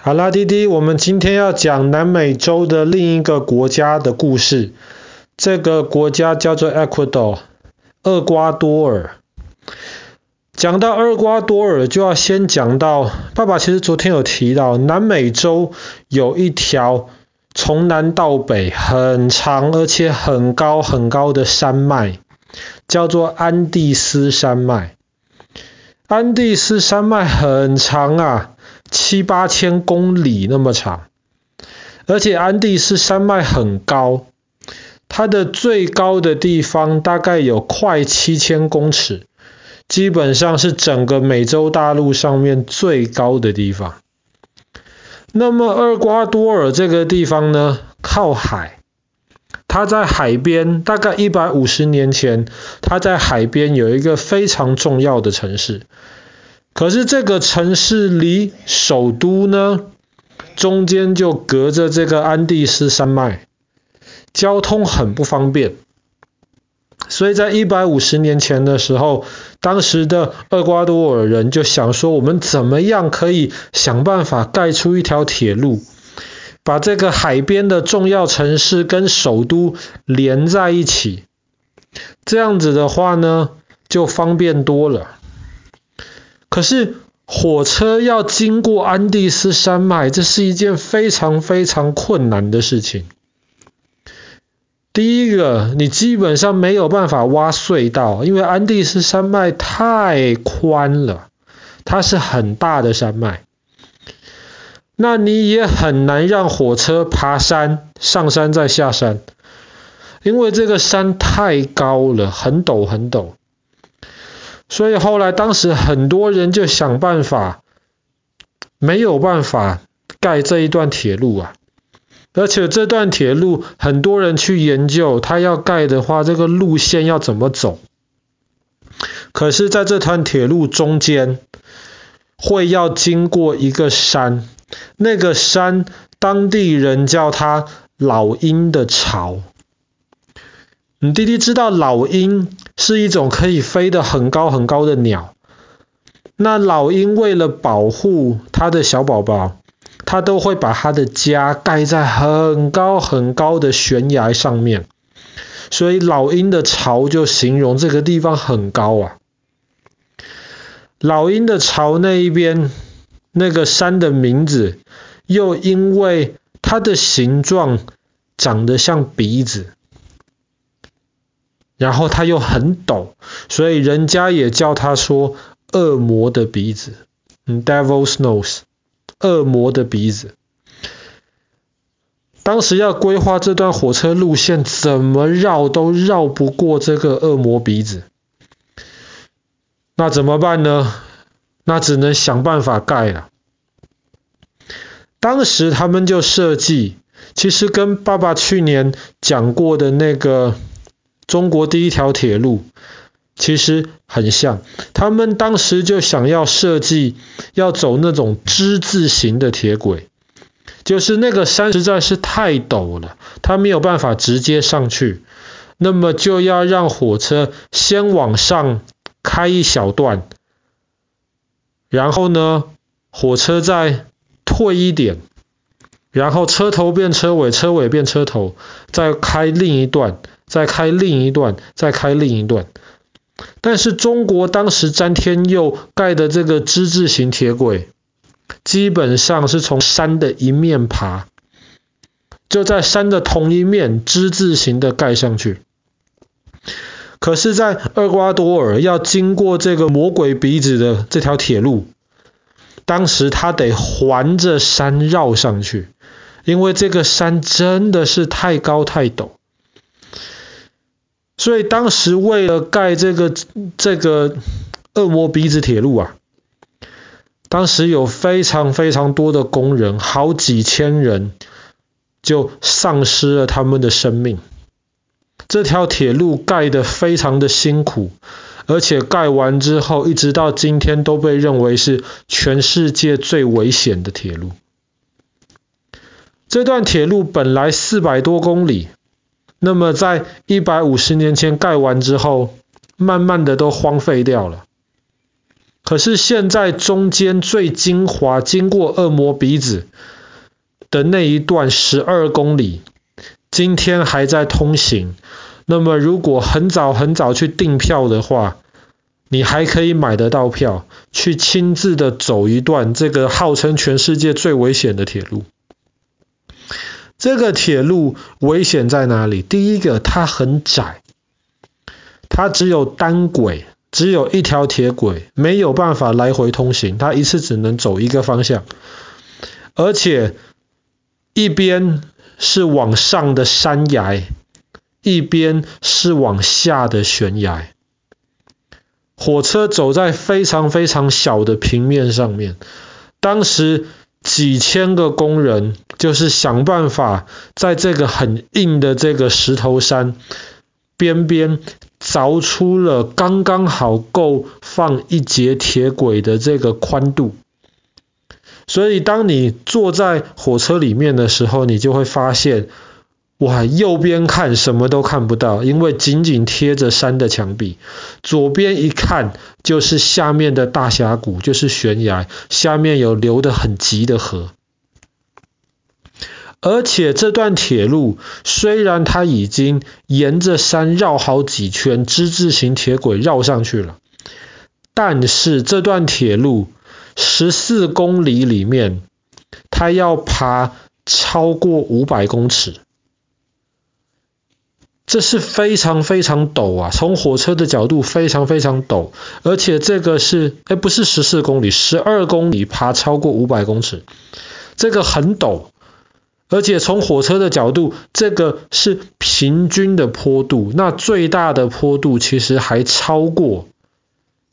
好啦，弟弟，我们今天要讲南美洲的另一个国家的故事。这个国家叫做 Ecuador，厄瓜多尔。讲到厄瓜多尔，就要先讲到，爸爸其实昨天有提到，南美洲有一条从南到北很长而且很高很高的山脉，叫做安第斯山脉。安第斯山脉很长啊。七八千公里那么长，而且安第斯山脉很高，它的最高的地方大概有快七千公尺，基本上是整个美洲大陆上面最高的地方。那么厄瓜多尔这个地方呢，靠海，它在海边，大概一百五十年前，它在海边有一个非常重要的城市。可是这个城市离首都呢，中间就隔着这个安第斯山脉，交通很不方便。所以在一百五十年前的时候，当时的厄瓜多尔人就想说，我们怎么样可以想办法盖出一条铁路，把这个海边的重要城市跟首都连在一起，这样子的话呢，就方便多了。可是火车要经过安第斯山脉，这是一件非常非常困难的事情。第一个，你基本上没有办法挖隧道，因为安第斯山脉太宽了，它是很大的山脉。那你也很难让火车爬山，上山再下山，因为这个山太高了，很陡很陡。所以后来，当时很多人就想办法，没有办法盖这一段铁路啊。而且这段铁路，很多人去研究，它要盖的话，这个路线要怎么走？可是，在这段铁路中间，会要经过一个山，那个山，当地人叫它老鹰的巢。你弟弟知道老鹰是一种可以飞得很高很高的鸟。那老鹰为了保护它的小宝宝，它都会把它的家盖在很高很高的悬崖上面。所以老鹰的巢就形容这个地方很高啊。老鹰的巢那一边那个山的名字，又因为它的形状长得像鼻子。然后它又很陡，所以人家也叫它说“恶魔的鼻子 ”，，Devil's Nose，恶魔的鼻子。当时要规划这段火车路线，怎么绕都绕不过这个恶魔鼻子。那怎么办呢？那只能想办法盖了。当时他们就设计，其实跟爸爸去年讲过的那个。中国第一条铁路其实很像，他们当时就想要设计要走那种之字形的铁轨，就是那个山实在是太陡了，他没有办法直接上去，那么就要让火车先往上开一小段，然后呢，火车再退一点，然后车头变车尾，车尾变车头，再开另一段。再开另一段，再开另一段。但是中国当时詹天佑盖的这个之字形铁轨，基本上是从山的一面爬，就在山的同一面之字形的盖上去。可是，在厄瓜多尔要经过这个魔鬼鼻子的这条铁路，当时他得环着山绕上去，因为这个山真的是太高太陡。所以当时为了盖这个这个恶魔鼻子铁路啊，当时有非常非常多的工人，好几千人就丧失了他们的生命。这条铁路盖得非常的辛苦，而且盖完之后，一直到今天都被认为是全世界最危险的铁路。这段铁路本来四百多公里。那么在一百五十年前盖完之后，慢慢的都荒废掉了。可是现在中间最精华，经过恶魔鼻子的那一段十二公里，今天还在通行。那么如果很早很早去订票的话，你还可以买得到票，去亲自的走一段这个号称全世界最危险的铁路。这个铁路危险在哪里？第一个，它很窄，它只有单轨，只有一条铁轨，没有办法来回通行，它一次只能走一个方向，而且一边是往上的山崖，一边是往下的悬崖。火车走在非常非常小的平面上面，当时几千个工人就是想办法在这个很硬的这个石头山边边凿出了刚刚好够放一节铁轨的这个宽度，所以当你坐在火车里面的时候，你就会发现。哇，右边看什么都看不到，因为紧紧贴着山的墙壁。左边一看就是下面的大峡谷，就是悬崖，下面有流得很急的河。而且这段铁路虽然它已经沿着山绕好几圈，之字形铁轨绕上去了，但是这段铁路十四公里里面，它要爬超过五百公尺。这是非常非常陡啊！从火车的角度非常非常陡，而且这个是，哎，不是十四公里，十二公里爬超过五百公尺，这个很陡，而且从火车的角度，这个是平均的坡度，那最大的坡度其实还超过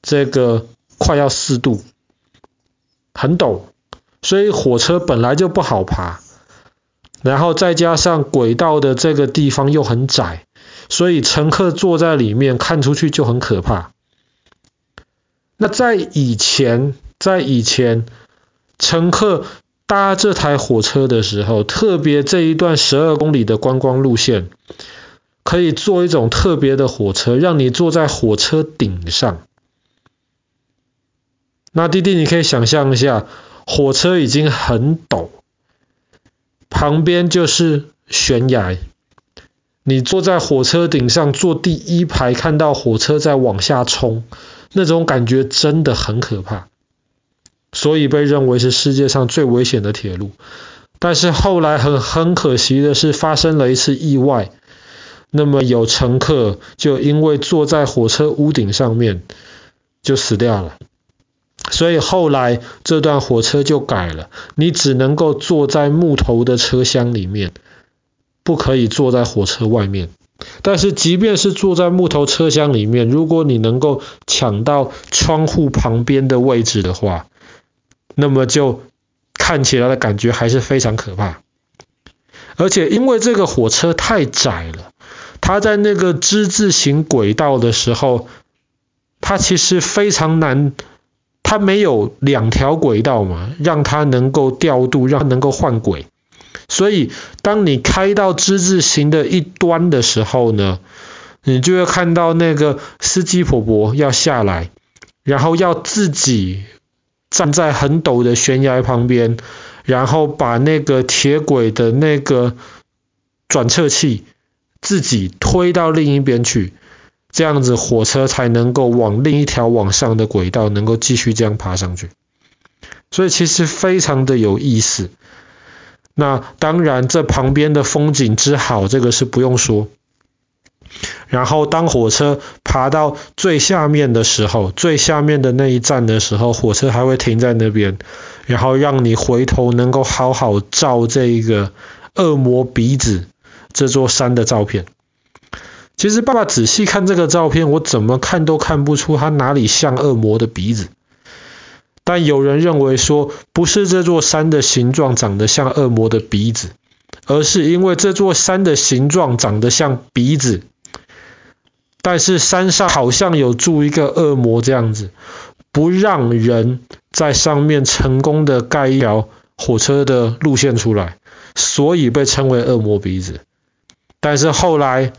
这个快要四度，很陡，所以火车本来就不好爬。然后再加上轨道的这个地方又很窄，所以乘客坐在里面看出去就很可怕。那在以前，在以前，乘客搭这台火车的时候，特别这一段十二公里的观光路线，可以坐一种特别的火车，让你坐在火车顶上。那弟弟，你可以想象一下，火车已经很陡。旁边就是悬崖，你坐在火车顶上，坐第一排，看到火车在往下冲，那种感觉真的很可怕，所以被认为是世界上最危险的铁路。但是后来很很可惜的是，发生了一次意外，那么有乘客就因为坐在火车屋顶上面就死掉了。所以后来这段火车就改了，你只能够坐在木头的车厢里面，不可以坐在火车外面。但是即便是坐在木头车厢里面，如果你能够抢到窗户旁边的位置的话，那么就看起来的感觉还是非常可怕。而且因为这个火车太窄了，它在那个之字形轨道的时候，它其实非常难。它没有两条轨道嘛，让它能够调度，让它能够换轨。所以，当你开到之字形的一端的时候呢，你就会看到那个司机婆婆要下来，然后要自己站在很陡的悬崖旁边，然后把那个铁轨的那个转侧器自己推到另一边去。这样子火车才能够往另一条往上的轨道，能够继续这样爬上去。所以其实非常的有意思。那当然，这旁边的风景之好，这个是不用说。然后当火车爬到最下面的时候，最下面的那一站的时候，火车还会停在那边，然后让你回头能够好好照这个恶魔鼻子这座山的照片。其实爸爸仔细看这个照片，我怎么看都看不出它哪里像恶魔的鼻子。但有人认为说，不是这座山的形状长得像恶魔的鼻子，而是因为这座山的形状长得像鼻子，但是山上好像有住一个恶魔这样子，不让人在上面成功的盖一条火车的路线出来，所以被称为恶魔鼻子。但是后来。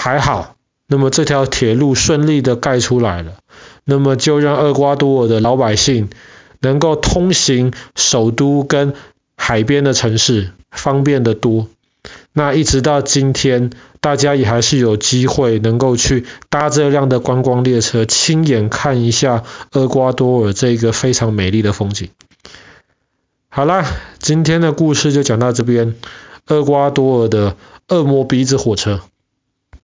还好，那么这条铁路顺利的盖出来了。那么就让厄瓜多尔的老百姓能够通行首都跟海边的城市，方便得多。那一直到今天，大家也还是有机会能够去搭这辆的观光列车，亲眼看一下厄瓜多尔这个非常美丽的风景。好啦，今天的故事就讲到这边。厄瓜多尔的恶魔鼻子火车。